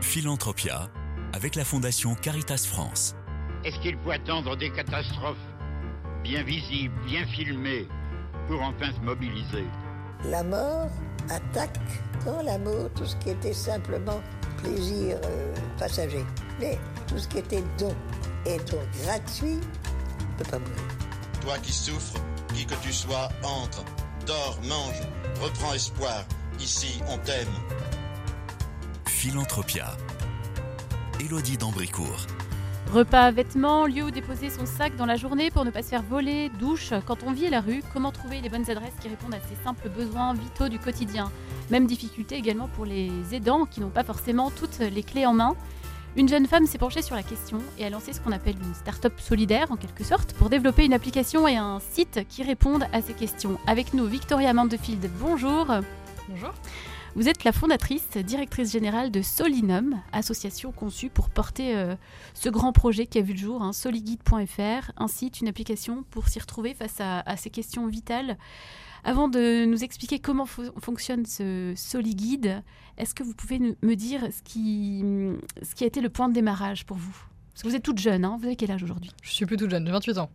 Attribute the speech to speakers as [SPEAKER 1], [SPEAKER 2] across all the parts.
[SPEAKER 1] Philanthropia avec la Fondation Caritas France.
[SPEAKER 2] Est-ce qu'il faut attendre des catastrophes bien visibles, bien filmées, pour enfin se mobiliser?
[SPEAKER 3] La mort attaque dans l'amour tout ce qui était simplement plaisir euh, passager. Mais tout ce qui était don et don gratuit ne peut pas mourir.
[SPEAKER 4] Toi qui souffres, qui que tu sois, entre, dors, mange, reprends espoir. Ici, on t'aime.
[SPEAKER 1] Philanthropia. Élodie d'Ambricourt.
[SPEAKER 5] Repas, vêtements, lieu où déposer son sac dans la journée pour ne pas se faire voler, douche, quand on vit à la rue, comment trouver les bonnes adresses qui répondent à ces simples besoins vitaux du quotidien? Même difficulté également pour les aidants qui n'ont pas forcément toutes les clés en main. Une jeune femme s'est penchée sur la question et a lancé ce qu'on appelle une start-up solidaire en quelque sorte pour développer une application et un site qui répondent à ces questions. Avec nous, Victoria Mandefield, bonjour.
[SPEAKER 6] Bonjour.
[SPEAKER 5] Vous êtes la fondatrice, directrice générale de Solinum, association conçue pour porter euh, ce grand projet qui a vu le jour, hein, soliguide.fr, un site, une application pour s'y retrouver face à, à, ces questions vitales. Avant de nous expliquer comment fonctionne ce Soliguide, est-ce que vous pouvez me dire ce qui, ce qui a été le point de démarrage pour vous? Parce que vous êtes toute jeune, hein vous avez quel âge aujourd'hui?
[SPEAKER 6] Je suis plus toute jeune, j'ai 28 ans.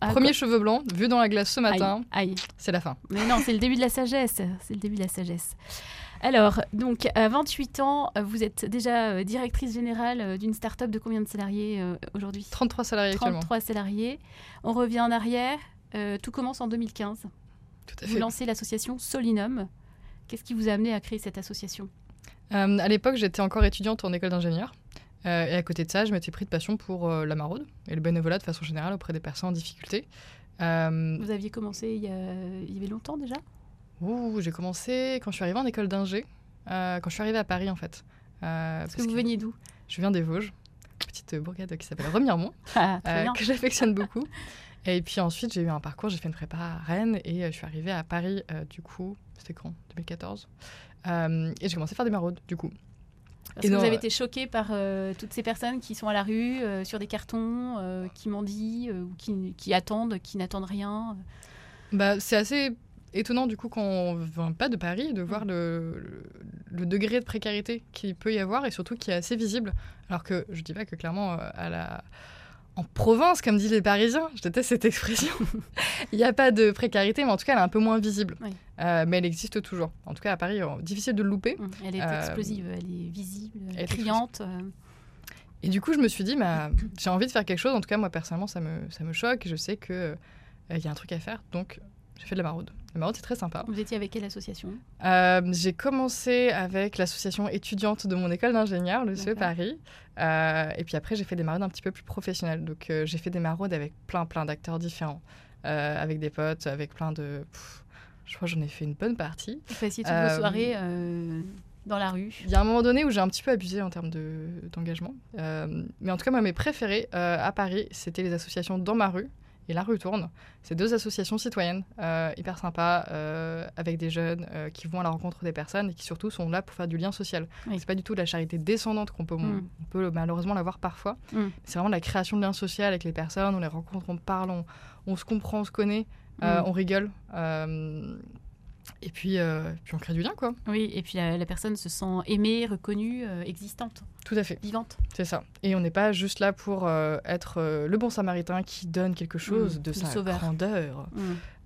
[SPEAKER 6] Ah, Premier quoi? cheveux blancs, vu dans la glace ce matin,
[SPEAKER 5] aïe, aïe.
[SPEAKER 6] c'est la fin.
[SPEAKER 5] Mais non, c'est le début de la sagesse. C'est le début de la sagesse. Alors, donc, à 28 ans, vous êtes déjà euh, directrice générale euh, d'une start-up de combien de salariés euh, aujourd'hui?
[SPEAKER 6] 33 salariés
[SPEAKER 5] 33
[SPEAKER 6] actuellement.
[SPEAKER 5] salariés. On revient en arrière. Euh, tout commence en 2015.
[SPEAKER 6] Tout à
[SPEAKER 5] Vous
[SPEAKER 6] fait.
[SPEAKER 5] lancez l'association Solinum. Qu'est-ce qui vous a amené à créer cette association?
[SPEAKER 6] Euh, à l'époque, j'étais encore étudiante en école d'ingénieur. Euh, et à côté de ça, je m'étais pris de passion pour euh, la maraude et le bénévolat de façon générale auprès des personnes en difficulté. Euh,
[SPEAKER 5] Vous aviez commencé il y, a, il y avait longtemps déjà?
[SPEAKER 6] Ouh, j'ai commencé quand je suis arrivée en école d'ingé, euh, quand je suis arrivée à Paris en fait. Euh,
[SPEAKER 5] Parce que vous veniez d'où?
[SPEAKER 6] Je viens des Vosges, petite bourgade qui s'appelle Remiremont,
[SPEAKER 5] ah,
[SPEAKER 6] euh, que j'affectionne beaucoup. Et puis ensuite, j'ai eu un parcours, j'ai fait une prépa à Rennes et euh, je suis arrivée à Paris, du coup, c'était quand? 2014. Euh, et j'ai commencé à faire des maraudes, du coup.
[SPEAKER 5] Parce
[SPEAKER 6] Et
[SPEAKER 5] que
[SPEAKER 6] non,
[SPEAKER 5] vous avez été choqué par euh, toutes ces personnes qui sont à la rue, euh, sur des cartons, euh, qui mendient, ou qui, qui attendent, qui n'attendent rien?
[SPEAKER 6] Bah, c'est assez étonnant, du coup, quand on vient pas de Paris, de voir le, le, le degré de précarité qu'il peut y avoir et surtout qui est assez visible. Alors que je dis pas que clairement, euh, à la... en province, comme disent les Parisiens, je déteste cette expression, il n'y a pas de précarité, mais en tout cas, elle est un peu moins visible.
[SPEAKER 5] Oui.
[SPEAKER 6] Euh, mais elle existe toujours. En tout cas, à Paris, euh, difficile de le louper.
[SPEAKER 5] Hum, Elle est
[SPEAKER 6] Euh,
[SPEAKER 5] explosive, elle est visible,
[SPEAKER 6] elle est
[SPEAKER 5] criante.
[SPEAKER 6] Et du coup, je me suis dit, bah, j'ai envie de faire quelque chose. En tout cas, moi, personnellement, ça me, ça me choque. Je sais qu'il y a un truc à faire. Donc, j'ai fait de la maraude. La maraude, c'est très sympa.
[SPEAKER 5] Vous étiez avec quelle association?
[SPEAKER 6] Euh, j'ai commencé avec l'association étudiante de mon école d'ingénieur, le CE. Paris. Euh, et puis après, j'ai fait des maraudes un petit peu plus professionnelles. Donc, euh, j'ai fait des maraudes avec plein, plein d'acteurs différents. Avec des potes, avec plein de... pff, je crois que j'en ai fait une bonne partie.
[SPEAKER 5] Vous fassiez toutes vos soirées dans la rue?
[SPEAKER 6] Il y a un moment donné où j'ai un petit peu abusé en termes de- d'engagement. Mais en tout cas, moi, mes préférés à Paris, c'était les associations Dans ma rue et La rue tourne. C'est deux associations citoyennes euh, hyper sympas, euh, avec des jeunes euh, qui vont à la rencontre des personnes et qui surtout sont là pour faire du lien social.
[SPEAKER 5] Oui.
[SPEAKER 6] C'est pas du tout de la charité descendante qu'on peut,
[SPEAKER 5] Mm.
[SPEAKER 6] on peut malheureusement la voir parfois.
[SPEAKER 5] Mm.
[SPEAKER 6] C'est vraiment de la création de liens sociaux avec les personnes. On les rencontre, on parle, on, on se comprend, on se connaît,
[SPEAKER 5] Mm.
[SPEAKER 6] on rigole. Et puis, euh, puis on crée du lien, quoi.
[SPEAKER 5] Oui, et puis la, la personne se sent aimée, reconnue, euh, existante,
[SPEAKER 6] Tout à fait.
[SPEAKER 5] vivante.
[SPEAKER 6] C'est ça. Et on n'est pas juste là pour euh, être euh, le bon samaritain qui donne quelque chose
[SPEAKER 5] Mmh,
[SPEAKER 6] de sa
[SPEAKER 5] sauveur.
[SPEAKER 6] grandeur.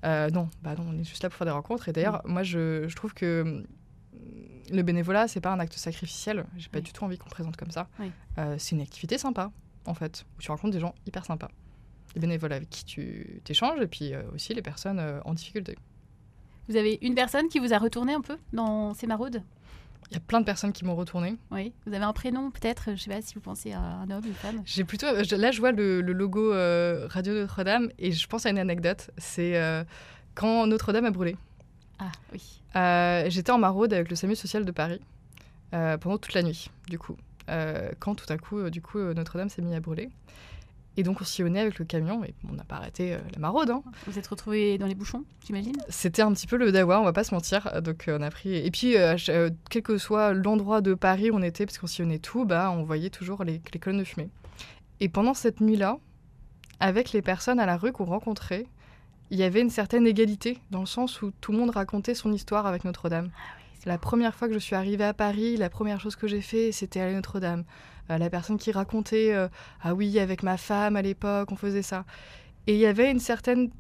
[SPEAKER 6] Euh, non, bah non, on est juste là pour faire des rencontres. Et d'ailleurs, moi, je, je trouve que hum, le bénévolat, c'est pas un acte sacrificiel. J'ai pas
[SPEAKER 5] Oui.
[SPEAKER 6] du tout envie qu'on présente comme ça.
[SPEAKER 5] Oui.
[SPEAKER 6] C'est une activité sympa, en fait, où tu rencontres des gens hyper sympas. Les bénévoles avec qui tu t'échanges, et puis aussi les personnes en difficulté.
[SPEAKER 5] Vous avez une personne qui vous a retourné un peu dans ces maraudes
[SPEAKER 6] Il y a plein de personnes qui m'ont retourné.
[SPEAKER 5] Oui. Vous avez un prénom peut-être? Je sais pas si vous pensez à un homme, une femme.
[SPEAKER 6] J'ai plutôt. je- Là, je vois le, le logo euh, Radio Notre-Dame et je pense à une anecdote. C'est euh, quand Notre-Dame a brûlé.
[SPEAKER 5] Ah oui.
[SPEAKER 6] Euh, J'étais en maraude avec le SAMU social de Paris euh, pendant toute la nuit, du coup. Euh, quand tout à coup, euh, du coup, euh, Notre-Dame s'est mis à brûler. Et donc, on sillonnait avec le camion et on n'a pas arrêté euh, la maraude. hein.
[SPEAKER 5] Vous êtes retrouvés dans les bouchons, j'imagine?
[SPEAKER 6] C'était un petit peu le dawa, on va pas se mentir. Donc, euh, on a pris. Et puis, euh, quel que soit l'endroit de Paris où on était, parce qu'on sillonnait tout, bah, on voyait toujours les, les colonnes de fumée. Et pendant cette nuit-là, avec les personnes à la rue qu'on rencontrait, il y avait une certaine égalité, dans le sens où tout le monde racontait son histoire avec Notre-Dame. La première fois que je suis arrivée à Paris, la première chose que j'ai fait, c'était aller à Notre-Dame. Euh, la personne qui racontait euh, Ah oui, avec ma femme à l'époque, on faisait ça. Et il y avait une certaine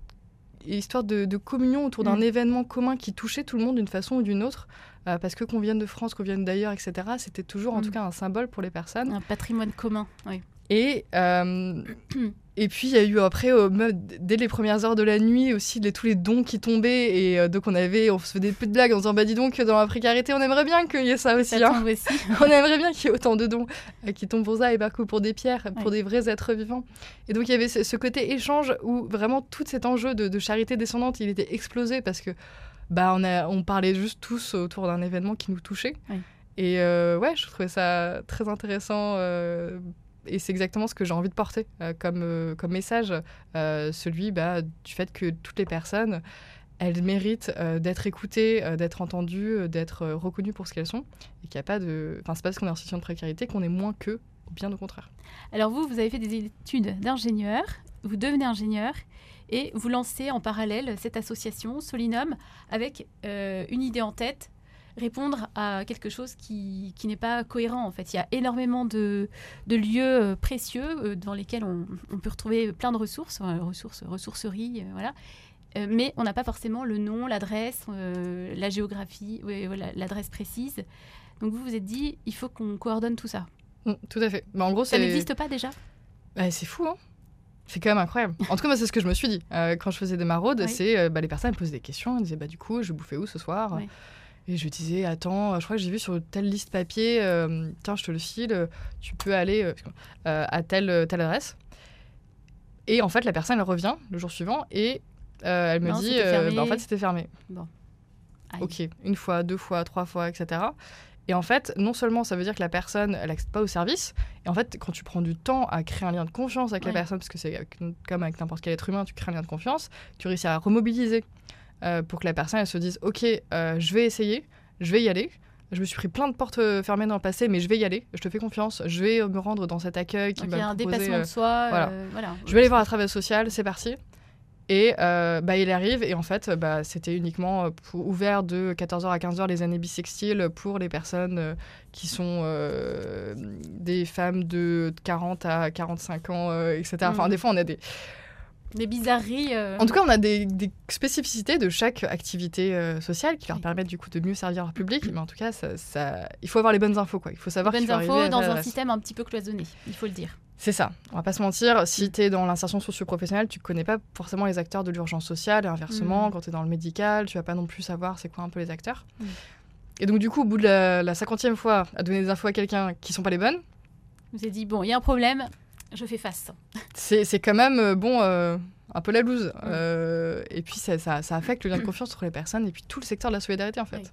[SPEAKER 6] histoire de, de communion autour d'un
[SPEAKER 5] Mm.
[SPEAKER 6] événement commun qui touchait tout le monde d'une façon ou d'une autre. Euh, parce que qu'on vienne de France, qu'on vienne d'ailleurs, etc., c'était toujours en
[SPEAKER 5] Mm.
[SPEAKER 6] tout cas un symbole pour les personnes.
[SPEAKER 5] Un patrimoine commun. Oui.
[SPEAKER 6] Et, euh, et puis il y a eu après, euh, dès les premières heures de la nuit aussi, les, tous les dons qui tombaient. Et euh, donc on avait, on se faisait des petites blagues en disant Bah dis donc, dans la précarité, on aimerait bien qu'il y ait ça aussi.
[SPEAKER 5] Ça
[SPEAKER 6] hein.
[SPEAKER 5] aussi.
[SPEAKER 6] on aimerait bien qu'il y ait autant de dons euh, qui tombent pour ça et pas que pour des pierres, pour
[SPEAKER 5] Ouais.
[SPEAKER 6] des vrais êtres vivants. Et donc il y avait ce, côté échange où vraiment tout cet enjeu de, de charité descendante, il était explosé parce que bah on, a, on parlait juste tous autour d'un événement qui nous touchait. Et euh, ouais, je trouvais ça très intéressant. euh, et c'est exactement ce que j'ai envie de porter euh, comme, euh, comme message, euh, celui bah, du fait que toutes les personnes, elles méritent d'être écoutées, d'être entendues, d'être reconnues pour ce qu'elles sont, et qu'il n'y a pas de... Enfin, c'est pas parce qu'on est en situation de précarité qu'on est moins qu'eux, bien au contraire.
[SPEAKER 5] Alors vous, vous avez fait des études d'ingénieur, vous devenez ingénieur et vous lancez en parallèle cette association Solinum avec une idée en tête, répondre à quelque chose qui, qui n'est pas cohérent en fait. Il y a énormément de, de lieux euh, précieux euh, dans lesquels on, on peut retrouver plein de ressources, ressources ressourceries, euh, voilà. Euh, mais on n'a pas forcément le nom, l'adresse, euh, la géographie, ouais, l'adresse précise. Donc vous vous êtes dit, il faut qu'on coordonne tout ça.
[SPEAKER 6] Mm, tout à fait. Mais en gros,
[SPEAKER 5] Ça n'existe pas déjà?
[SPEAKER 6] Bah, c'est fou, hein c'est quand même incroyable. En tout cas, moi, c'est ce que je me suis dit. Euh, quand je faisais des maraudes,
[SPEAKER 5] Oui.
[SPEAKER 6] c'est bah, les personnes me posaient des questions. Elles disaient, bah, du coup, je bouffer où ce soir?
[SPEAKER 5] Oui.
[SPEAKER 6] Et je disais, attends, je crois que j'ai vu sur telle liste papier, euh, tiens, je te le file, tu peux aller euh, euh, à telle, telle adresse. Et en fait, la personne, elle revient le jour suivant et euh, elle me
[SPEAKER 5] Non,
[SPEAKER 6] dit, bah, en fait, c'était fermé.
[SPEAKER 5] Aïe.
[SPEAKER 6] Ok, une fois, deux fois, trois fois, etc. Et en fait, non seulement ça veut dire que la personne, elle n'accède pas au service, et en fait, quand tu prends du temps à créer un lien de confiance avec
[SPEAKER 5] Ouais.
[SPEAKER 6] la personne, parce que c'est comme avec n'importe quel être humain, tu crées un lien de confiance, tu réussis à remobiliser euh, pour que la personne, elle se dise, ok, euh, je vais essayer, je vais y aller. Je me suis pris plein de portes euh, fermées dans le passé, mais je vais y aller. Je te fais confiance. Je vais me rendre dans cet accueil qui
[SPEAKER 5] il y a un dépassement de soi.
[SPEAKER 6] voilà.
[SPEAKER 5] voilà.
[SPEAKER 6] je vais aller voir la travail social, c'est parti. Et euh, bah, il arrive, et en fait, bah, c'était uniquement pour- ouvert de 14h à 15h les années bissextiles pour les personnes euh, qui sont euh, des femmes de 40 à 45 ans, etc. Enfin,
[SPEAKER 5] Mhm.
[SPEAKER 6] des fois, on a des.
[SPEAKER 5] Des bizarreries. euh,
[SPEAKER 6] En tout cas, on a des, des spécificités de chaque activité euh, sociale qui leur permettent du coup de mieux servir leur public. Mais en tout cas, ça, ça- il faut avoir les bonnes infos, quoi. Il faut savoir qu'il
[SPEAKER 5] bonnes infos dans un système un petit peu cloisonné, il faut le dire.
[SPEAKER 6] C'est ça, on va pas se mentir. Si tu es dans l'insertion socio-professionnelle, tu connais pas forcément les acteurs de l'urgence sociale. Et inversement,
[SPEAKER 5] Mm.
[SPEAKER 6] quand tu es dans le médical, tu vas pas non plus savoir c'est quoi un peu les acteurs.
[SPEAKER 5] Mm.
[SPEAKER 6] Et donc, du coup, au bout de la, la 50e fois à donner des infos à quelqu'un qui sont pas les bonnes,
[SPEAKER 5] vous ai dit, bon, il y a un problème, je fais face.
[SPEAKER 6] c'est quand même, euh, bon, euh, un peu la loose. Euh, et puis, ça, ça, ça affecte le lien de confiance entre les personnes et puis tout le secteur de la solidarité, en fait.
[SPEAKER 5] Oui.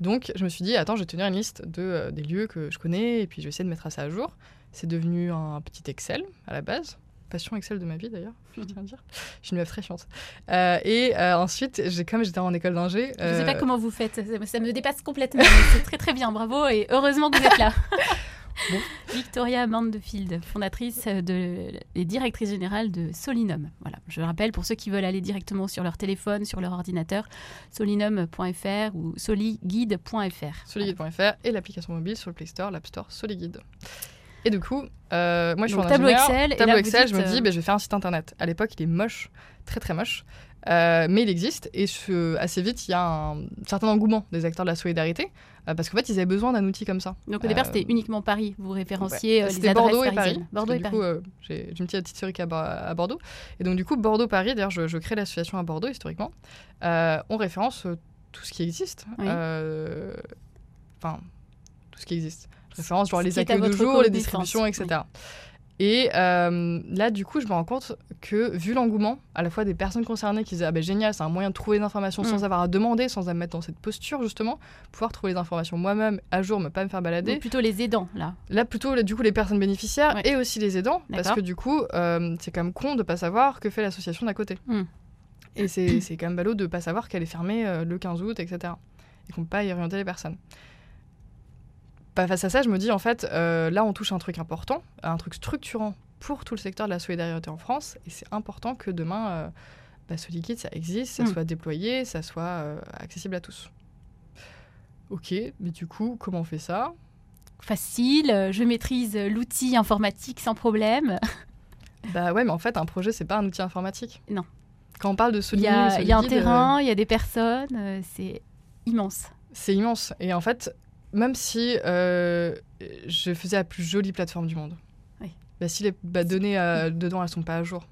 [SPEAKER 6] Donc, je me suis dit, attends, je vais tenir une liste de, euh, des lieux que je connais et puis je vais essayer de mettre ça à jour. C'est devenu un petit Excel à la base. Passion Excel de ma vie d'ailleurs, je tiens à dire. Je suis une meuf très chiante. Euh, et euh, ensuite, j'ai comme j'étais en école d'ingé.
[SPEAKER 5] Je ne sais pas comment vous faites, ça, me dépasse complètement. c'est très très bien, bravo et heureusement que vous êtes là.
[SPEAKER 6] Bon.
[SPEAKER 5] Victoria Mandefield, fondatrice de, et directrice générale de Solinum. Voilà, je rappelle pour ceux qui veulent aller directement sur leur téléphone, sur leur ordinateur, solinum.fr ou soliguide.fr.
[SPEAKER 6] soliguide.fr et l'application mobile sur le Play Store, l'App Store Soliguide. Et du coup, euh, moi je suis en
[SPEAKER 5] tableau. Excel, et
[SPEAKER 6] Tableau
[SPEAKER 5] là, vous
[SPEAKER 6] Excel, je
[SPEAKER 5] dites,
[SPEAKER 6] me dis,
[SPEAKER 5] euh,
[SPEAKER 6] ben, je vais faire un site internet. À l'époque, il est moche, très très moche. Euh, mais il existe et ce- assez vite, il y a un certain engouement des acteurs de la solidarité euh, parce qu'en fait, ils avaient besoin d'un outil comme ça.
[SPEAKER 5] Donc au départ,
[SPEAKER 6] Euh,
[SPEAKER 5] c'était uniquement Paris. Vous référenciez
[SPEAKER 6] Ouais.
[SPEAKER 5] les
[SPEAKER 6] C'était
[SPEAKER 5] adresses
[SPEAKER 6] Bordeaux et Paris.
[SPEAKER 5] Bordeaux et
[SPEAKER 6] du
[SPEAKER 5] Paris.
[SPEAKER 6] coup, j'ai une petite historique à, à Bordeaux. Et donc, du coup, Bordeaux-Paris, d'ailleurs, je, je crée l'association à Bordeaux historiquement. On référence tout ce qui existe.
[SPEAKER 5] Oui.
[SPEAKER 6] Enfin, tout ce qui existe. Je référence genre les accueils de jour, les distributions, etc. Et euh, là, du coup, je me rends compte que, vu l'engouement, à la fois des personnes concernées qui disaient Ah ben génial, c'est un moyen de trouver des informations
[SPEAKER 5] Mm.
[SPEAKER 6] sans avoir à demander, sans à me mettre dans cette posture, justement, pouvoir trouver les informations moi-même à jour, ne pas me faire balader.
[SPEAKER 5] Donc plutôt les aidants, là.
[SPEAKER 6] Là, plutôt, là, du coup, les personnes bénéficiaires
[SPEAKER 5] Ouais.
[SPEAKER 6] et aussi les aidants, parce que du coup, euh, c'est quand même con de pas savoir que fait l'association d'à côté.
[SPEAKER 5] Hmm.
[SPEAKER 6] Et c'est c'est quand même ballot de pas savoir qu'elle est fermée euh, le 15 août, etc. Et qu'on peut pas y orienter les personnes. Face à ça, je me dis, en fait, euh, là, on touche un truc important, un truc structurant pour tout le secteur de la solidarité en France, et c'est important que demain, euh, bah, ce liquide, ça existe, ça
[SPEAKER 5] Hmm.
[SPEAKER 6] soit déployé, ça soit euh, accessible à tous. Ok, mais du coup, comment on fait ça?
[SPEAKER 5] Facile, euh, je maîtrise l'outil informatique sans problème.
[SPEAKER 6] Bah ouais, mais en fait, un projet, c'est pas un outil informatique.
[SPEAKER 5] Non.
[SPEAKER 6] Quand on parle de
[SPEAKER 5] Il
[SPEAKER 6] Solid,
[SPEAKER 5] y a, il y a un terrain, il y a des personnes, c'est immense.
[SPEAKER 6] c'est immense. Et en fait, même si euh, je faisais la plus jolie plateforme du monde,
[SPEAKER 5] Oui.
[SPEAKER 6] bah, si les bah, données euh, dedans, elles sont pas à jour,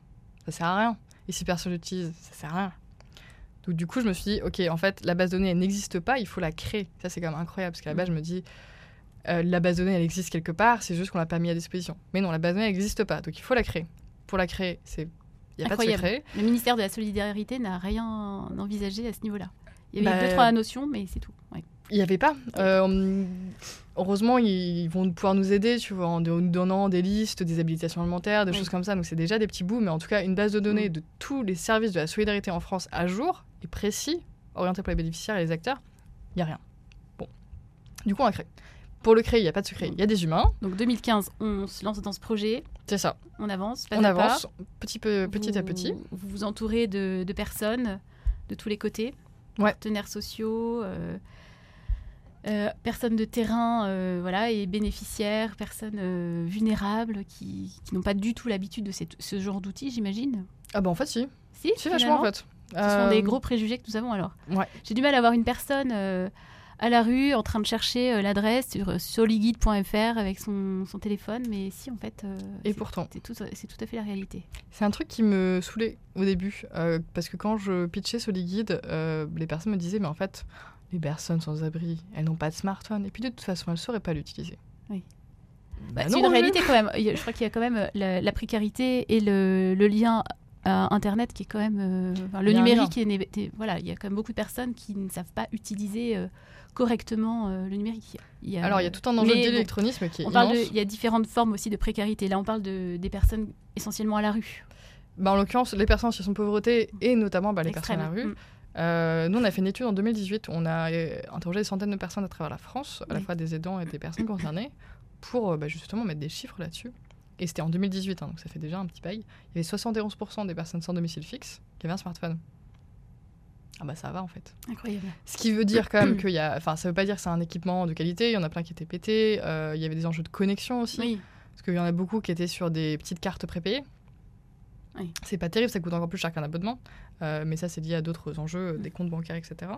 [SPEAKER 6] ça sert à rien. Et si personne l'utilise, ça sert à rien. Donc du coup, je me suis dit, ok, en fait, la base de données, elle n'existe pas, il faut la créer. Ça, c'est quand même incroyable, parce qu'à la base, je me dis, euh, la base de données, elle existe quelque part, c'est juste qu'on l'a pas mis à disposition. Mais non, la base de données, n'existe pas, donc il faut la créer. Pour la créer, c'est... Il n'y a pas de secret.
[SPEAKER 5] Le ministère de la Solidarité n'a rien envisagé à ce niveau-là. Il y avait
[SPEAKER 6] Bah,
[SPEAKER 5] deux, trois notions, mais c'est tout. Ouais.
[SPEAKER 6] Il n'y avait pas. Euh, on- heureusement, ils vont pouvoir nous aider, tu vois, en nous donnant des listes, des habilitations alimentaires, des
[SPEAKER 5] Oui.
[SPEAKER 6] choses comme ça. Donc c'est déjà des petits bouts, mais en tout cas, une base de données
[SPEAKER 5] Mm.
[SPEAKER 6] de tous les services de la solidarité en France à jour et précis, orienté pour les bénéficiaires et les acteurs, il n'y a rien. Bon. Du coup, on a créé. Pour le créer, il n'y a pas de secret. Il y a des humains,
[SPEAKER 5] Donc 2015, on se lance dans ce projet,
[SPEAKER 6] c'est ça.
[SPEAKER 5] on avance, pas
[SPEAKER 6] on
[SPEAKER 5] pas.
[SPEAKER 6] avance petit, peu, petit à petit.
[SPEAKER 5] Vous vous entourez de, de personnes de tous les côtés,
[SPEAKER 6] Ouais.
[SPEAKER 5] partenaires sociaux, euh, euh, personnes de terrain, euh, voilà, et bénéficiaires, personnes euh, vulnérables qui, qui n'ont pas du tout l'habitude de cette- ce genre d'outils, j'imagine.
[SPEAKER 6] Ah bah en fait, si.
[SPEAKER 5] Si,
[SPEAKER 6] Si, vachement en fait.
[SPEAKER 5] Ce sont des gros préjugés que nous avons alors.
[SPEAKER 6] Ouais.
[SPEAKER 5] J'ai du mal à voir une personne à la rue en train de chercher l'adresse sur soliguide.fr avec son, son téléphone, mais si en fait.
[SPEAKER 6] Et pourtant.
[SPEAKER 5] C'est tout, tout à fait la réalité.
[SPEAKER 6] C'est un truc qui me saoulait au début, parce que quand je pitchais Soliguide, les personnes me disaient, mais en fait, les personnes sans abri, elles n'ont pas de smartphone, et puis de toute façon, elles ne sauraient pas l'utiliser.
[SPEAKER 5] Oui.
[SPEAKER 6] Bah
[SPEAKER 5] Bah, c'est une
[SPEAKER 6] Roger.
[SPEAKER 5] réalité quand même. Je crois qu'il y a quand même euh, la, la précarité et le, le lien à Internet qui est quand même. euh, enfin, le numérique, est, est- voilà, il y a quand même beaucoup de personnes qui ne savent pas utiliser euh, correctement euh, le numérique. Il y a-
[SPEAKER 6] Alors, il y a tout un enjeu d'électronisme qui est
[SPEAKER 5] On parle de, il y a différentes formes aussi de précarité. Là, on parle de, des personnes essentiellement à la rue.
[SPEAKER 6] Bah, en l'occurrence, les personnes en situation de pauvreté, et notamment bah, les personnes à la rue.
[SPEAKER 5] Mm.
[SPEAKER 6] Euh, nous, on a fait une étude en 2018 où on a euh, interrogé des centaines de personnes à travers la France, à la fois des aidants et des personnes concernées, pour euh, bah, justement mettre des chiffres là-dessus. Et c'était en 2018, hein, donc ça fait déjà un petit bail. Il y avait 71% des personnes sans domicile fixe qui avaient un smartphone. Ah bah ça va en fait.
[SPEAKER 5] Incroyable.
[SPEAKER 6] Ce qui veut dire quand même qu'il y a... Enfin, ça veut pas dire que c'est un équipement de qualité, il y en a plein qui étaient pétés, euh, il y avait des enjeux de connexion aussi.
[SPEAKER 5] Oui.
[SPEAKER 6] Parce qu'il y en a beaucoup qui étaient sur des petites cartes prépayées.
[SPEAKER 5] Oui.
[SPEAKER 6] C'est pas terrible, ça coûte encore plus cher qu'un abonnement. Euh, mais ça, c'est lié à d'autres enjeux,
[SPEAKER 5] Mm.
[SPEAKER 6] des comptes bancaires, etc.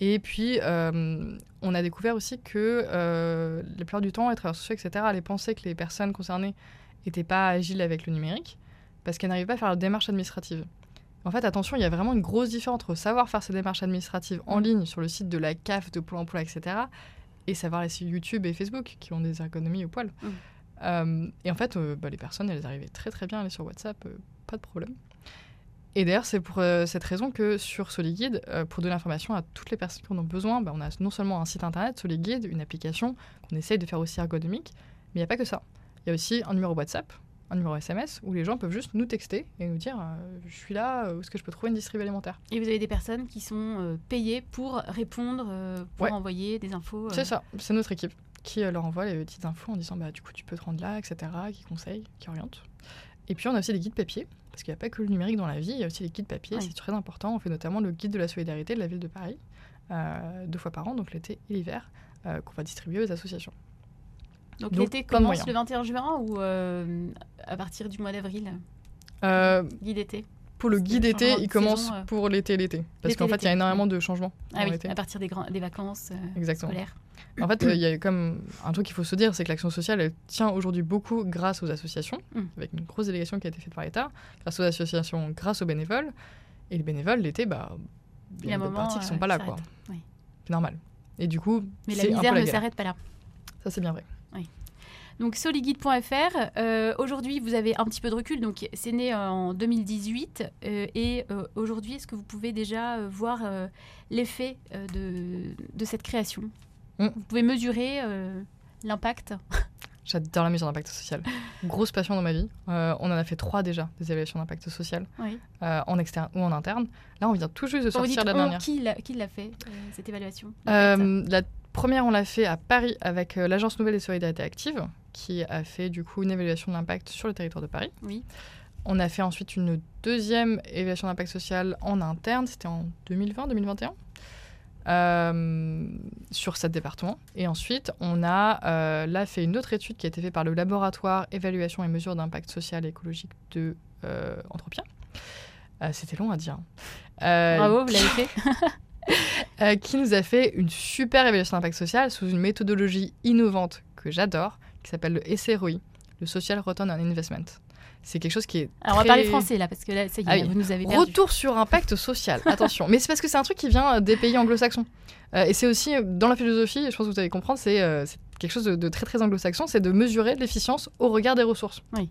[SPEAKER 6] Et puis, euh, on a découvert aussi que euh, la plupart du temps, les travailleurs sociaux, etc., allaient penser que les personnes concernées n'étaient pas agiles avec le numérique parce qu'elles n'arrivaient pas à faire la démarche administrative. En fait, attention, il y a vraiment une grosse différence entre savoir faire ces démarches administratives en
[SPEAKER 5] Mm.
[SPEAKER 6] ligne sur le site de la CAF, de Pôle emploi, etc., et savoir les sites YouTube et Facebook qui ont des ergonomies au poil.
[SPEAKER 5] Mm.
[SPEAKER 6] Euh, et en fait, euh, bah, les personnes, elles arrivaient très très bien à aller sur WhatsApp, euh, pas de problème. Et d'ailleurs, c'est pour euh, cette raison que sur Soliguide, euh, pour donner l'information à toutes les personnes qui en ont besoin, bah, on a non seulement un site internet, Soliguide, une application qu'on essaye de faire aussi ergonomique, mais il n'y a pas que ça. Il y a aussi un numéro WhatsApp, un numéro SMS, où les gens peuvent juste nous texter et nous dire euh, Je suis là, euh, où est-ce que je peux trouver une distribution alimentaire
[SPEAKER 5] Et vous avez des personnes qui sont payées pour répondre, pour
[SPEAKER 6] Ouais.
[SPEAKER 5] envoyer des infos.
[SPEAKER 6] C'est ça, c'est notre équipe qui leur envoie les petites infos en disant bah, du coup tu peux te rendre là, etc., qui conseille, qui oriente. Et puis on a aussi des guides papier, parce qu'il n'y a pas que le numérique dans la vie, il y a aussi les guides papier,
[SPEAKER 5] Oui.
[SPEAKER 6] c'est très important. On fait notamment le guide de la solidarité de la ville de Paris, euh, deux fois par an, donc l'été et l'hiver, euh, qu'on va distribuer aux associations.
[SPEAKER 5] Donc,
[SPEAKER 6] Donc,
[SPEAKER 5] l'été commence le 21 juin ou euh, à partir du mois d'avril? Guide été
[SPEAKER 6] pour le guide été, il commence
[SPEAKER 5] saison, euh,
[SPEAKER 6] pour l'été l'été. Parce qu'en fait, il y a énormément de changements
[SPEAKER 5] Ah oui, à partir des, grands- des vacances euh,
[SPEAKER 6] Exactement.
[SPEAKER 5] scolaires.
[SPEAKER 6] En fait, il y a comme un truc qu'il faut se dire, c'est que l'action sociale, elle tient aujourd'hui beaucoup grâce aux associations,
[SPEAKER 5] Mm.
[SPEAKER 6] avec une grosse délégation qui a été faite par l'État, grâce aux associations, grâce aux bénévoles. Et les bénévoles, l'été, bah, il y a
[SPEAKER 5] un
[SPEAKER 6] une bonne
[SPEAKER 5] moment,
[SPEAKER 6] partie qui sont
[SPEAKER 5] euh,
[SPEAKER 6] pas là, quoi.
[SPEAKER 5] Oui.
[SPEAKER 6] C'est normal. Et du coup,
[SPEAKER 5] Mais la misère
[SPEAKER 6] la
[SPEAKER 5] ne s'arrête pas là.
[SPEAKER 6] Ça, c'est bien vrai.
[SPEAKER 5] Donc soliguide.fr, euh, aujourd'hui vous avez un petit peu de recul, donc c'est né en 2018 euh, et euh, aujourd'hui est-ce que vous pouvez déjà euh, voir euh, l'effet euh, de, de cette création?
[SPEAKER 6] Mm.
[SPEAKER 5] Vous pouvez mesurer euh, l'impact?
[SPEAKER 6] J'adore la mesure d'impact social. Grosse passion dans ma vie. Euh, on en a fait trois déjà, des évaluations d'impact social,
[SPEAKER 5] Oui.
[SPEAKER 6] euh, en externe ou en interne. Là, on vient tout juste de sortir la
[SPEAKER 5] on,
[SPEAKER 6] dernière.
[SPEAKER 5] qui l'a fait, euh, cette évaluation
[SPEAKER 6] Euh, la première, on l'a fait à Paris avec euh, l'Agence Nouvelle des Solidarités Actives, qui a fait du coup une évaluation de l'impact sur le territoire de Paris.
[SPEAKER 5] Oui.
[SPEAKER 6] On a fait ensuite une deuxième évaluation d'impact social en interne, c'était en 2020-2021, euh, sur sept départements. Et ensuite, on a euh, là fait une autre étude qui a été faite par le laboratoire évaluation et mesure d'impact social et écologique de euh, Entropia. Euh, C'était long à dire. Euh,
[SPEAKER 5] Bravo, vous l'avez fait.
[SPEAKER 6] qui nous a fait une super évaluation d'impact social sous une méthodologie innovante que j'adore, qui s'appelle le SROI, le Social Return on Investment. C'est quelque chose qui est
[SPEAKER 5] Alors, on va parler français là, parce que là, ça y est,
[SPEAKER 6] Ah oui.
[SPEAKER 5] vous nous avez perdu.
[SPEAKER 6] Retour sur impact social, attention. Mais c'est parce que c'est un truc qui vient des pays anglo-saxons. Euh, et c'est aussi, euh, dans la philosophie, je pense que vous allez comprendre, c'est euh, c'est quelque chose de, de très très anglo-saxon, c'est de mesurer l'efficience au regard des ressources.
[SPEAKER 5] Oui.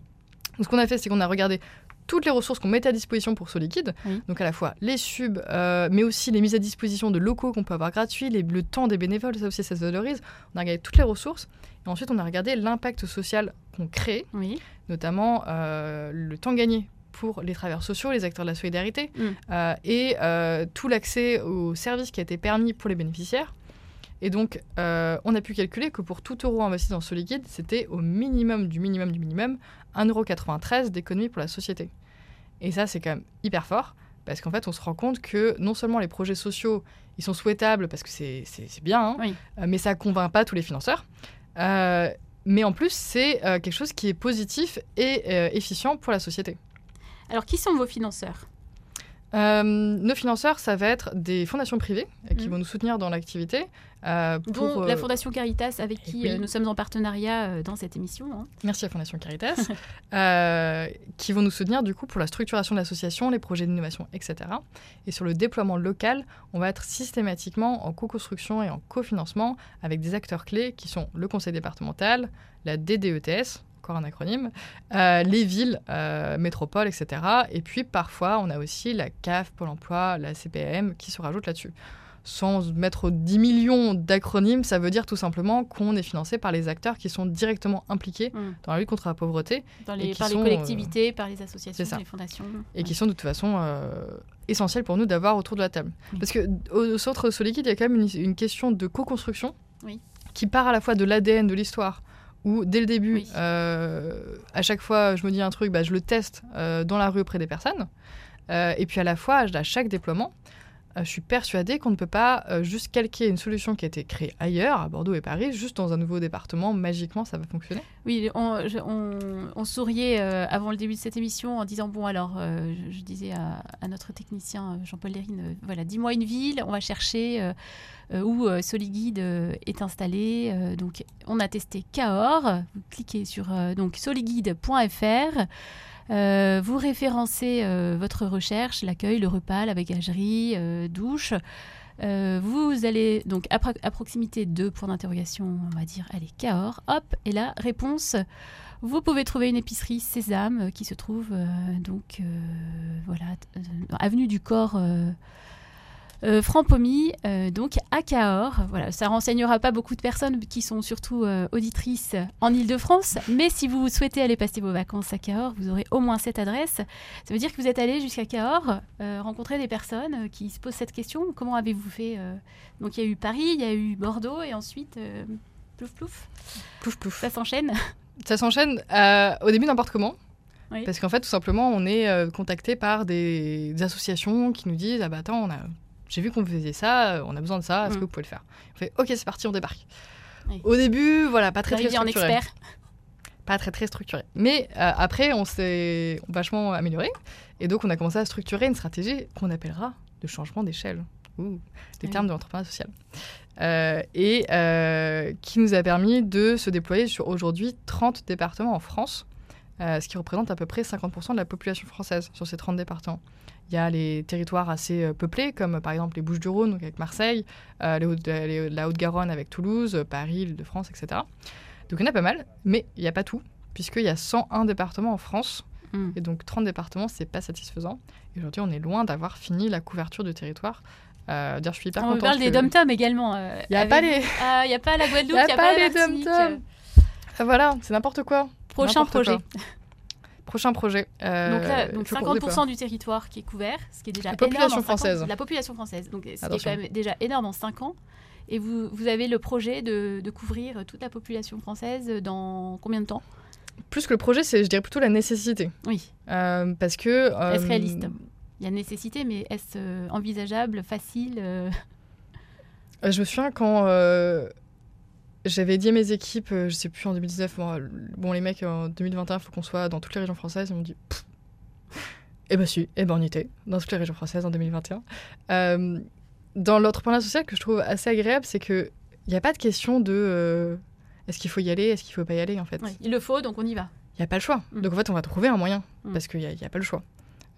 [SPEAKER 6] Donc ce qu'on a fait, c'est qu'on a regardé toutes les ressources qu'on mettait à disposition pour Solliquide,
[SPEAKER 5] Oui.
[SPEAKER 6] donc à la fois les subs, euh, mais aussi les mises à disposition de locaux qu'on peut avoir gratuits, les- le temps des bénévoles, ça aussi ça se valorise. On a regardé toutes les ressources, et ensuite on a regardé l'impact social qu'on crée
[SPEAKER 5] Oui.
[SPEAKER 6] notamment euh, le temps gagné pour les travailleurs sociaux, les acteurs de la solidarité,
[SPEAKER 5] Mm.
[SPEAKER 6] euh, et tout l'accès aux services qui a été permis pour les bénéficiaires. Et donc, on a pu calculer que pour tout euro investi dans ce liquide, c'était au minimum du minimum du minimum 1,93€ d'économie pour la société. Et ça, c'est quand même hyper fort, parce qu'en fait, on se rend compte que non seulement les projets sociaux, ils sont souhaitables parce que c'est c'est- c'est bien, hein,
[SPEAKER 5] Oui.
[SPEAKER 6] euh, mais ça ne convainc pas tous les financeurs. Euh, mais en plus, c'est euh, quelque chose qui est positif et euh, efficient pour la société.
[SPEAKER 5] Alors, qui sont vos financeurs?
[SPEAKER 6] Euh, nos financeurs, ça va être des fondations privées euh, qui
[SPEAKER 5] Mhm.
[SPEAKER 6] vont nous soutenir dans l'activité. euh, pour, euh,
[SPEAKER 5] la Fondation Caritas, avec qui
[SPEAKER 6] oui.
[SPEAKER 5] euh, nous sommes en partenariat euh, dans cette émission. hein.
[SPEAKER 6] Merci à Fondation Caritas, euh, qui vont nous soutenir du coup pour la structuration de l'association, les projets d'innovation, etc. Et sur le déploiement local, on va être systématiquement en co-construction et en cofinancement avec des acteurs clés qui sont le conseil départemental, la DDETS, encore un acronyme, euh, les villes, euh, métropoles, etc. Et puis parfois, on a aussi la CAF, Pôle emploi, la CPM qui se rajoutent là-dessus. Sans mettre 10 millions d'acronymes, ça veut dire tout simplement qu'on est financé par les acteurs qui sont directement impliqués
[SPEAKER 5] Mm.
[SPEAKER 6] dans la lutte contre la pauvreté
[SPEAKER 5] Dans
[SPEAKER 6] Et
[SPEAKER 5] les,
[SPEAKER 6] qui
[SPEAKER 5] par les
[SPEAKER 6] sont,
[SPEAKER 5] collectivités, par les associations,
[SPEAKER 6] c'est ça.
[SPEAKER 5] les fondations.
[SPEAKER 6] et qui sont de toute façon euh, essentiels pour nous d'avoir autour de la table.
[SPEAKER 5] Oui.
[SPEAKER 6] Parce que au, centre Soliquide, il y a quand même une, une question de co-construction
[SPEAKER 5] Oui.
[SPEAKER 6] qui part à la fois de l'ADN de l'histoire, où dès le début,
[SPEAKER 5] Oui.
[SPEAKER 6] euh, à chaque fois je me dis un truc, bah, je le teste euh, dans la rue auprès des personnes. Euh, et puis à la fois, à chaque déploiement, je suis persuadée qu'on ne peut pas euh, juste calquer une solution qui a été créée ailleurs, à Bordeaux et Paris, juste dans un nouveau département, magiquement ça va fonctionner?
[SPEAKER 5] Oui, on, souriait euh, avant le début de cette émission en disant bon alors, euh, je, disais à, notre technicien euh, Jean-Paul Lérine, euh, voilà, dis-moi une ville, on va chercher euh, euh, où euh, Soliguide euh, est installé. euh, donc on a testé Cahors. Vous cliquez sur euh, donc soliguide.fr. Euh, vous référencez euh, votre recherche, l'accueil, le repas, la bagagerie, euh, douche. Vous allez donc à, pro- à proximité de points d'interrogation, on va dire, allez, Cahors, hop, et la réponse, vous pouvez trouver une épicerie Sésame qui se trouve donc, voilà, avenue du Corps. Euh, euh, euh, donc à Cahors. Voilà, ça renseignera pas beaucoup de personnes qui sont surtout euh, auditrices en Ile-de-France, mais si vous souhaitez aller passer vos vacances à Cahors, vous aurez au moins cette adresse. Ça veut dire que vous êtes allé jusqu'à Cahors, euh, rencontrer des personnes qui se posent cette question. Comment avez-vous fait Donc il y a eu Paris, il y a eu Bordeaux, et ensuite plouf plouf,
[SPEAKER 6] Plouf plouf.
[SPEAKER 5] ça s'enchaîne.
[SPEAKER 6] Ça s'enchaîne au début n'importe comment.
[SPEAKER 5] Oui.
[SPEAKER 6] Parce qu'en fait, tout simplement, on est contacté par des, des associations qui nous disent Ah bah attends, on a, j'ai vu qu'on faisait ça, euh, on a besoin de ça, est-ce
[SPEAKER 5] Mm.
[SPEAKER 6] que vous pouvez le faire? On fait Ok, c'est parti, on débarque.
[SPEAKER 5] Oui.
[SPEAKER 6] Au début, voilà, pas très très
[SPEAKER 5] Arrivé en
[SPEAKER 6] structuré.
[SPEAKER 5] expert.
[SPEAKER 6] Pas très très structuré. Mais euh, après, on s'est vachement amélioré. Et donc, on a commencé à structurer une stratégie qu'on appellera de changement d'échelle. Ouh, des
[SPEAKER 5] Oui.
[SPEAKER 6] termes de l'entrepreneuriat social. Euh, et euh, qui nous a permis de se déployer sur aujourd'hui 30 départements en France, euh, ce qui représente à peu près 50% de la population française sur ces 30 départements. Il y a les territoires assez euh, peuplés, comme euh, par exemple les Bouches-du-Rhône avec Marseille, euh, les Hautes- les- la Haute-Garonne avec Toulouse, euh, Paris, l'Île-de-France, etc. Donc il y en a pas mal, mais il n'y a pas tout, puisqu'il y a 101 départements en France,
[SPEAKER 5] Mm.
[SPEAKER 6] et donc 30 départements, c'est pas satisfaisant. Et aujourd'hui, on est loin d'avoir fini la couverture du territoire. Euh, dire, je suis hyper
[SPEAKER 5] On parle des
[SPEAKER 6] que-
[SPEAKER 5] dom-toms également. euh,
[SPEAKER 6] Il y a
[SPEAKER 5] avec-
[SPEAKER 6] pas les-
[SPEAKER 5] n'y a pas la Guadeloupe,
[SPEAKER 6] a
[SPEAKER 5] il n'y a,
[SPEAKER 6] pas
[SPEAKER 5] pas
[SPEAKER 6] les dom-toms. Ah, voilà, c'est n'importe quoi.
[SPEAKER 5] Prochain projet.
[SPEAKER 6] quoi. Prochain projet. euh,
[SPEAKER 5] Donc là, donc
[SPEAKER 6] faut qu'on
[SPEAKER 5] 50% du territoire qui est couvert, ce qui est déjà
[SPEAKER 6] La population
[SPEAKER 5] énorme ans.
[SPEAKER 6] française.
[SPEAKER 5] La population française, donc ce qui est quand même déjà énorme en 5 ans. Et vous, vous avez le projet de, de couvrir toute la population française dans combien de temps?
[SPEAKER 6] Plus que le projet, c'est, je dirais plutôt la nécessité.
[SPEAKER 5] Oui.
[SPEAKER 6] Euh, parce que. euh,
[SPEAKER 5] Est-ce réaliste? Il y a nécessité, mais est-ce euh, envisageable, facile euh,
[SPEAKER 6] Euh, Je me souviens quand euh, j'avais dit à mes équipes, euh, je sais plus en 2019, bon, euh, bon, les mecs en 2021, il faut qu'on soit dans toutes les régions françaises. Ils m'ont dit, Pff. eh ben si, eh ben on y était dans toutes les régions françaises en 2021. Euh, dans l'entrepreneuriat social, que je trouve assez agréable, c'est que il n'y a pas de question de euh, est-ce qu'il faut y aller, est-ce qu'il faut pas y aller en fait.
[SPEAKER 5] Ouais, il le faut, donc on y va.
[SPEAKER 6] Il n'y a pas le choix.
[SPEAKER 5] Mm.
[SPEAKER 6] Donc en fait, on va trouver un moyen
[SPEAKER 5] Mm.
[SPEAKER 6] parce qu'il n'y a, y a pas le choix.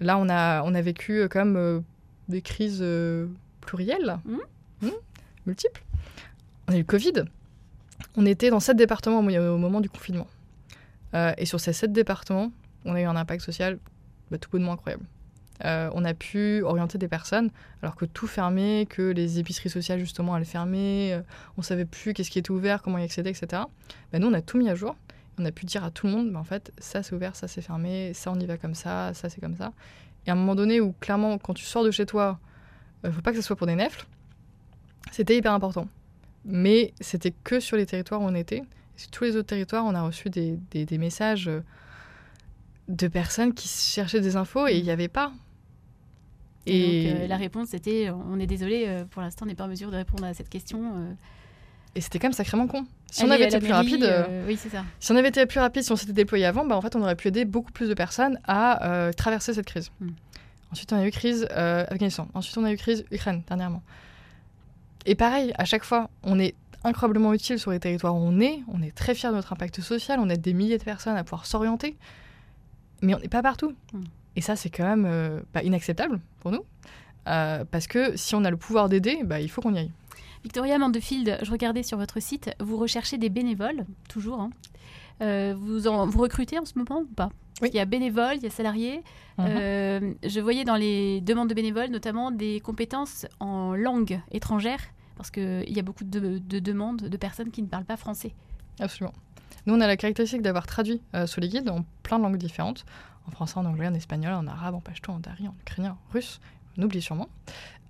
[SPEAKER 6] Là, on a, on a vécu même euh, des crises plurielles.
[SPEAKER 5] Mm.
[SPEAKER 6] multiples. On a eu le Covid. On était dans sept départements au, moment du confinement. Euh, et sur ces sept départements, on a eu un impact social bah, tout bonnement incroyable. Euh, on a pu orienter des personnes alors que tout fermait, que les épiceries sociales justement allaient fermer, euh, on savait plus qu'est-ce qui était ouvert, comment y accéder, etc. Bah, nous, on a tout mis à jour. On a pu dire à tout le monde, bah, en fait, ça c'est ouvert, ça c'est fermé, ça on y va comme ça, ça c'est comme ça. Et à un moment donné où clairement, quand tu sors de chez toi, euh, faut pas que ce soit pour des nefles, c'était hyper important. Mais c'était que sur les territoires où on était. Sur tous les autres territoires, on a reçu des, des- des messages euh, de personnes qui cherchaient des infos et il n'y avait pas.
[SPEAKER 5] Et, donc, euh, la réponse était on est désolé, euh, pour l'instant, on n'est pas en mesure de répondre à cette question. euh.
[SPEAKER 6] et c'était quand même sacrément con. Si on avait été plus
[SPEAKER 5] mairie,
[SPEAKER 6] rapide, euh,
[SPEAKER 5] euh, oui, c'est ça.
[SPEAKER 6] si on avait été plus rapide, si on s'était déployé avant, bah, en fait, on aurait pu aider beaucoup plus de personnes à euh, traverser cette crise.
[SPEAKER 5] Mm.
[SPEAKER 6] Ensuite, on a eu crise euh, Afghanistan. Ensuite, on a eu crise Ukraine dernièrement. Et pareil, à chaque fois, on est incroyablement utile sur les territoires où on est. On est très fiers de notre impact social. On aide des milliers de personnes à pouvoir s'orienter. Mais on n'est pas partout.
[SPEAKER 5] Mm.
[SPEAKER 6] Et ça, c'est quand même euh, bah, inacceptable pour nous. Euh, parce que si on a le pouvoir d'aider, bah, il faut qu'on y aille.
[SPEAKER 5] Victoria Mandefield, je regardais sur votre site, vous recherchez des bénévoles, toujours. hein. Euh, vous, en, vous recrutez en ce moment ou pas?
[SPEAKER 6] Oui.
[SPEAKER 5] Il y a bénévoles, il y a salariés.
[SPEAKER 6] Mhm.
[SPEAKER 5] Euh, je voyais dans les demandes de bénévoles notamment des compétences en langue étrangère, parce qu'il y a beaucoup de, de demandes de personnes qui ne parlent pas français.
[SPEAKER 6] Absolument. Nous, on a la caractéristique d'avoir traduit euh, sur les guides en plein de langues différentes. En français, en anglais, en espagnol, en arabe, en pachto, en dari, en ukrainien, en russe, on oublie sûrement.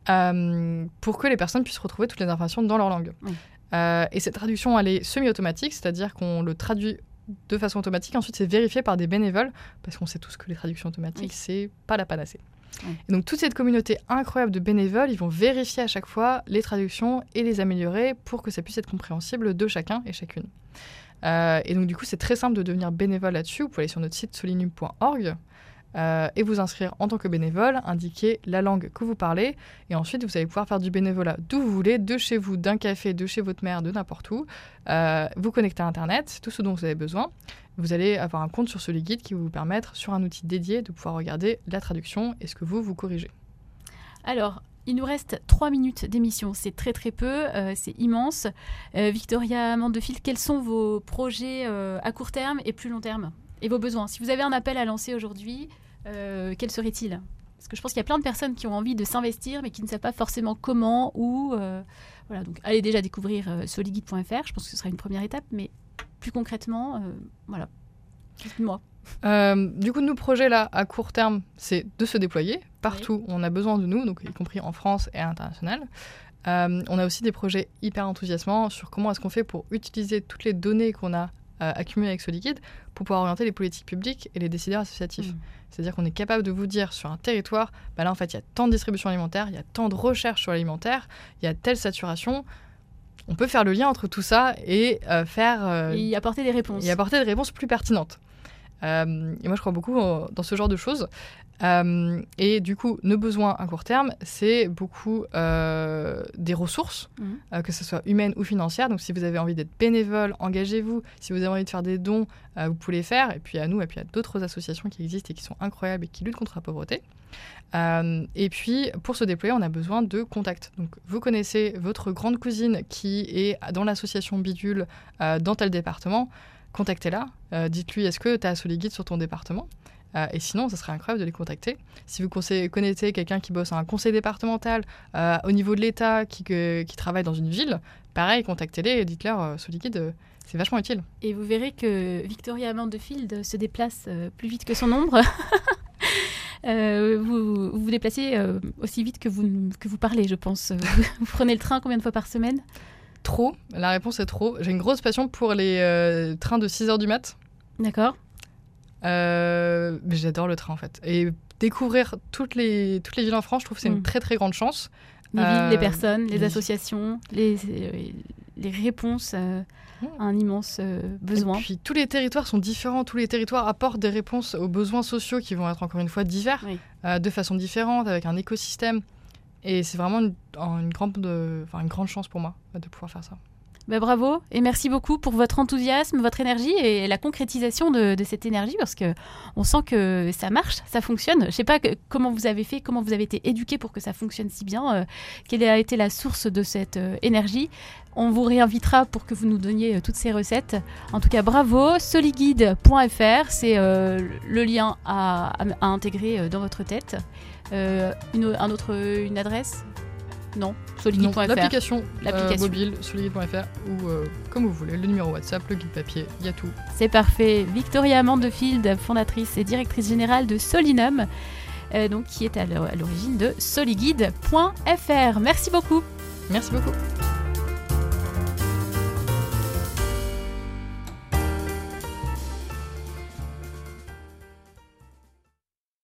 [SPEAKER 6] Euh, pour que les personnes puissent retrouver toutes les informations dans leur langue.
[SPEAKER 5] Oui.
[SPEAKER 6] Euh, et cette traduction, elle est semi-automatique, c'est-à-dire qu'on le traduit de façon automatique. Ensuite, c'est vérifié par des bénévoles, parce qu'on sait tous que les traductions automatiques,
[SPEAKER 5] Oui.
[SPEAKER 6] c'est pas la panacée. Et donc, toute cette communauté incroyable de bénévoles, ils vont vérifier à chaque fois les traductions et les améliorer pour que ça puisse être compréhensible de chacun et chacune. Euh, et donc, du coup, c'est très simple de devenir bénévole là-dessus. Vous pouvez aller sur notre site solinum.org euh, et vous inscrire en tant que bénévole, indiquer la langue que vous parlez, et ensuite vous allez pouvoir faire du bénévolat d'où vous voulez, de chez vous, d'un café, de chez votre mère, de n'importe où. Euh, vous connectez à Internet, tout ce dont vous avez besoin. Vous allez avoir un compte sur ce guide qui va vous permettre, sur un outil dédié, de pouvoir regarder la traduction et ce que vous, vous corrigez.
[SPEAKER 5] Alors, il nous reste trois minutes d'émission. C'est très très peu, euh, c'est immense. Victoria Mandefield, quels sont vos projets à court terme et plus long terme? Et vos besoins? Si vous avez un appel à lancer aujourd'hui, euh, quel serait-il? Parce que je pense qu'il y a plein de personnes qui ont envie de s'investir mais qui ne savent pas forcément comment ou. euh, voilà, donc allez déjà découvrir euh, soliguide.fr. Je pense que ce sera une première étape, mais plus concrètement, euh, voilà. Dites-moi.
[SPEAKER 6] Euh, du coup, nos projets là, à court terme, c'est de se déployer partout où on a besoin de nous, donc y compris en France et à l'international. On a aussi des projets hyper enthousiasmants sur comment est-ce qu'on fait pour utiliser toutes les données qu'on a accumulées avec Soliquide pour pouvoir orienter les politiques publiques et les décideurs associatifs.
[SPEAKER 5] Mm.
[SPEAKER 6] C'est-à-dire qu'on est capable de vous dire sur un territoire, bah là en fait il y a tant de distribution alimentaire, il y a tant de recherche sur l'alimentaire, il y a telle saturation. On peut faire le lien entre tout ça et euh, faire euh,
[SPEAKER 5] Et y apporter des réponses.
[SPEAKER 6] et apporter des réponses plus pertinentes. Euh, et moi, je crois beaucoup dans ce genre de choses. Euh, et du coup, nos besoins à court terme, c'est beaucoup euh, des ressources,
[SPEAKER 5] Mhm.
[SPEAKER 6] euh, que ce soit humaines ou financières. Donc, si vous avez envie d'être bénévole, engagez-vous. Si vous avez envie de faire des dons, vous pouvez les faire. Et puis à nous, et puis à d'autres associations qui existent et qui sont incroyables et qui luttent contre la pauvreté. Et puis, pour se déployer, on a besoin de contacts. Donc, vous connaissez votre grande cousine qui est dans l'association Bidule dans tel département, contactez-la. Dites-lui, est-ce que tu as Soliguide sur ton département? Euh, Et sinon, ça serait incroyable de les contacter. Si vous connaissez quelqu'un qui bosse à un conseil départemental, euh, au niveau de l'État, qui, que- qui travaille dans une ville, pareil, contactez-les et dites-leur, Soliguide, euh, c'est vachement utile.
[SPEAKER 5] Et vous verrez que Victoria Mandefield se déplace plus vite que son ombre. Euh, vous, vous vous déplacez euh, aussi vite que vous, que vous parlez, je pense. Vous, vous prenez le train combien de fois par semaine?
[SPEAKER 6] Trop, la réponse est trop. J'ai une grosse passion pour les euh, trains de 6 heures du mat.
[SPEAKER 5] D'accord
[SPEAKER 6] Euh, mais j'adore le train en fait. Et découvrir toutes les, toutes les villes en France, je trouve que c'est
[SPEAKER 5] Mm.
[SPEAKER 6] une très très grande chance.
[SPEAKER 5] Les villes, les
[SPEAKER 6] Euh,
[SPEAKER 5] personnes, les
[SPEAKER 6] les-
[SPEAKER 5] associations, les, euh, les réponses euh,
[SPEAKER 6] Mm.
[SPEAKER 5] à un immense besoin.
[SPEAKER 6] Et puis tous les territoires sont différents, tous les territoires apportent des réponses aux besoins sociaux qui vont être encore une fois divers,
[SPEAKER 5] Oui.
[SPEAKER 6] de façon différente, avec un écosystème. Et c'est vraiment une, une grande, enfin, une grande chance pour moi de pouvoir faire ça.
[SPEAKER 5] Bah, bravo et merci beaucoup pour votre enthousiasme, votre énergie et la concrétisation de, cette énergie parce que on sent que ça marche, ça fonctionne. Je sais pas comment vous avez fait, comment vous avez été éduqué pour que ça fonctionne si bien. euh, quelle a été la source de cette euh, énergie On vous réinvitera pour que vous nous donniez euh, toutes ces recettes. En tout cas, bravo. Soliguide.fr, c'est le lien à, intégrer dans votre tête. Une, un autre, adresse? Non, soliguide.fr.
[SPEAKER 6] L'application euh,
[SPEAKER 5] L'application.
[SPEAKER 6] mobile sur leguide.fr ou euh, comme vous voulez, le numéro WhatsApp, le guide papier, il y a tout.
[SPEAKER 5] C'est parfait. Victoria Mandefield, fondatrice et directrice générale de Solinum, euh, donc, qui est à l'origine de soliguide.fr. Merci beaucoup.
[SPEAKER 6] Merci beaucoup.